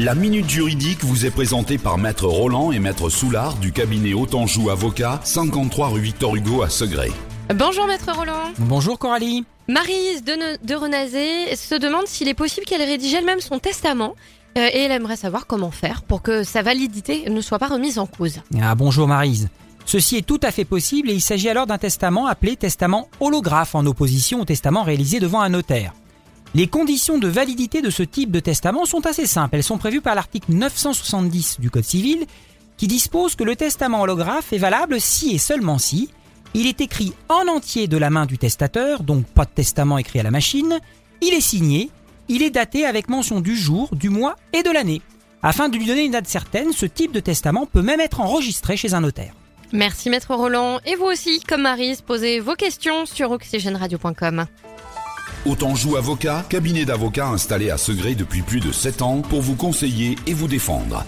La Minute Juridique vous est présentée par Maître Roland et Maître Soulard du cabinet Autanjou Avocat, 53 rue Victor Hugo à Segré. Bonjour Maître Roland. Bonjour Coralie. Marise de, Renazé se demande s'il est possible qu'elle rédige elle-même son testament euh, et elle aimerait savoir comment faire pour que sa validité ne soit pas remise en cause. Ah bonjour Marise. Ceci est tout à fait possible et il s'agit alors d'un testament appelé testament holographe en opposition au testament réalisé devant un notaire. Les conditions de validité de ce type de testament sont assez simples. Elles sont prévues par l'article 970 du Code civil qui dispose que le testament holographe est valable si et seulement si il est écrit en entier de la main du testateur, donc pas de testament écrit à la machine, il est signé, il est daté avec mention du jour, du mois et de l'année. Afin de lui donner une date certaine, ce type de testament peut même être enregistré chez un notaire. Merci Maître Roland et vous aussi, comme Marise, posez vos questions sur oxygèneradio.com. Autanjou Avocat, cabinet d'avocats installé à Segré depuis plus de 7 ans pour vous conseiller et vous défendre.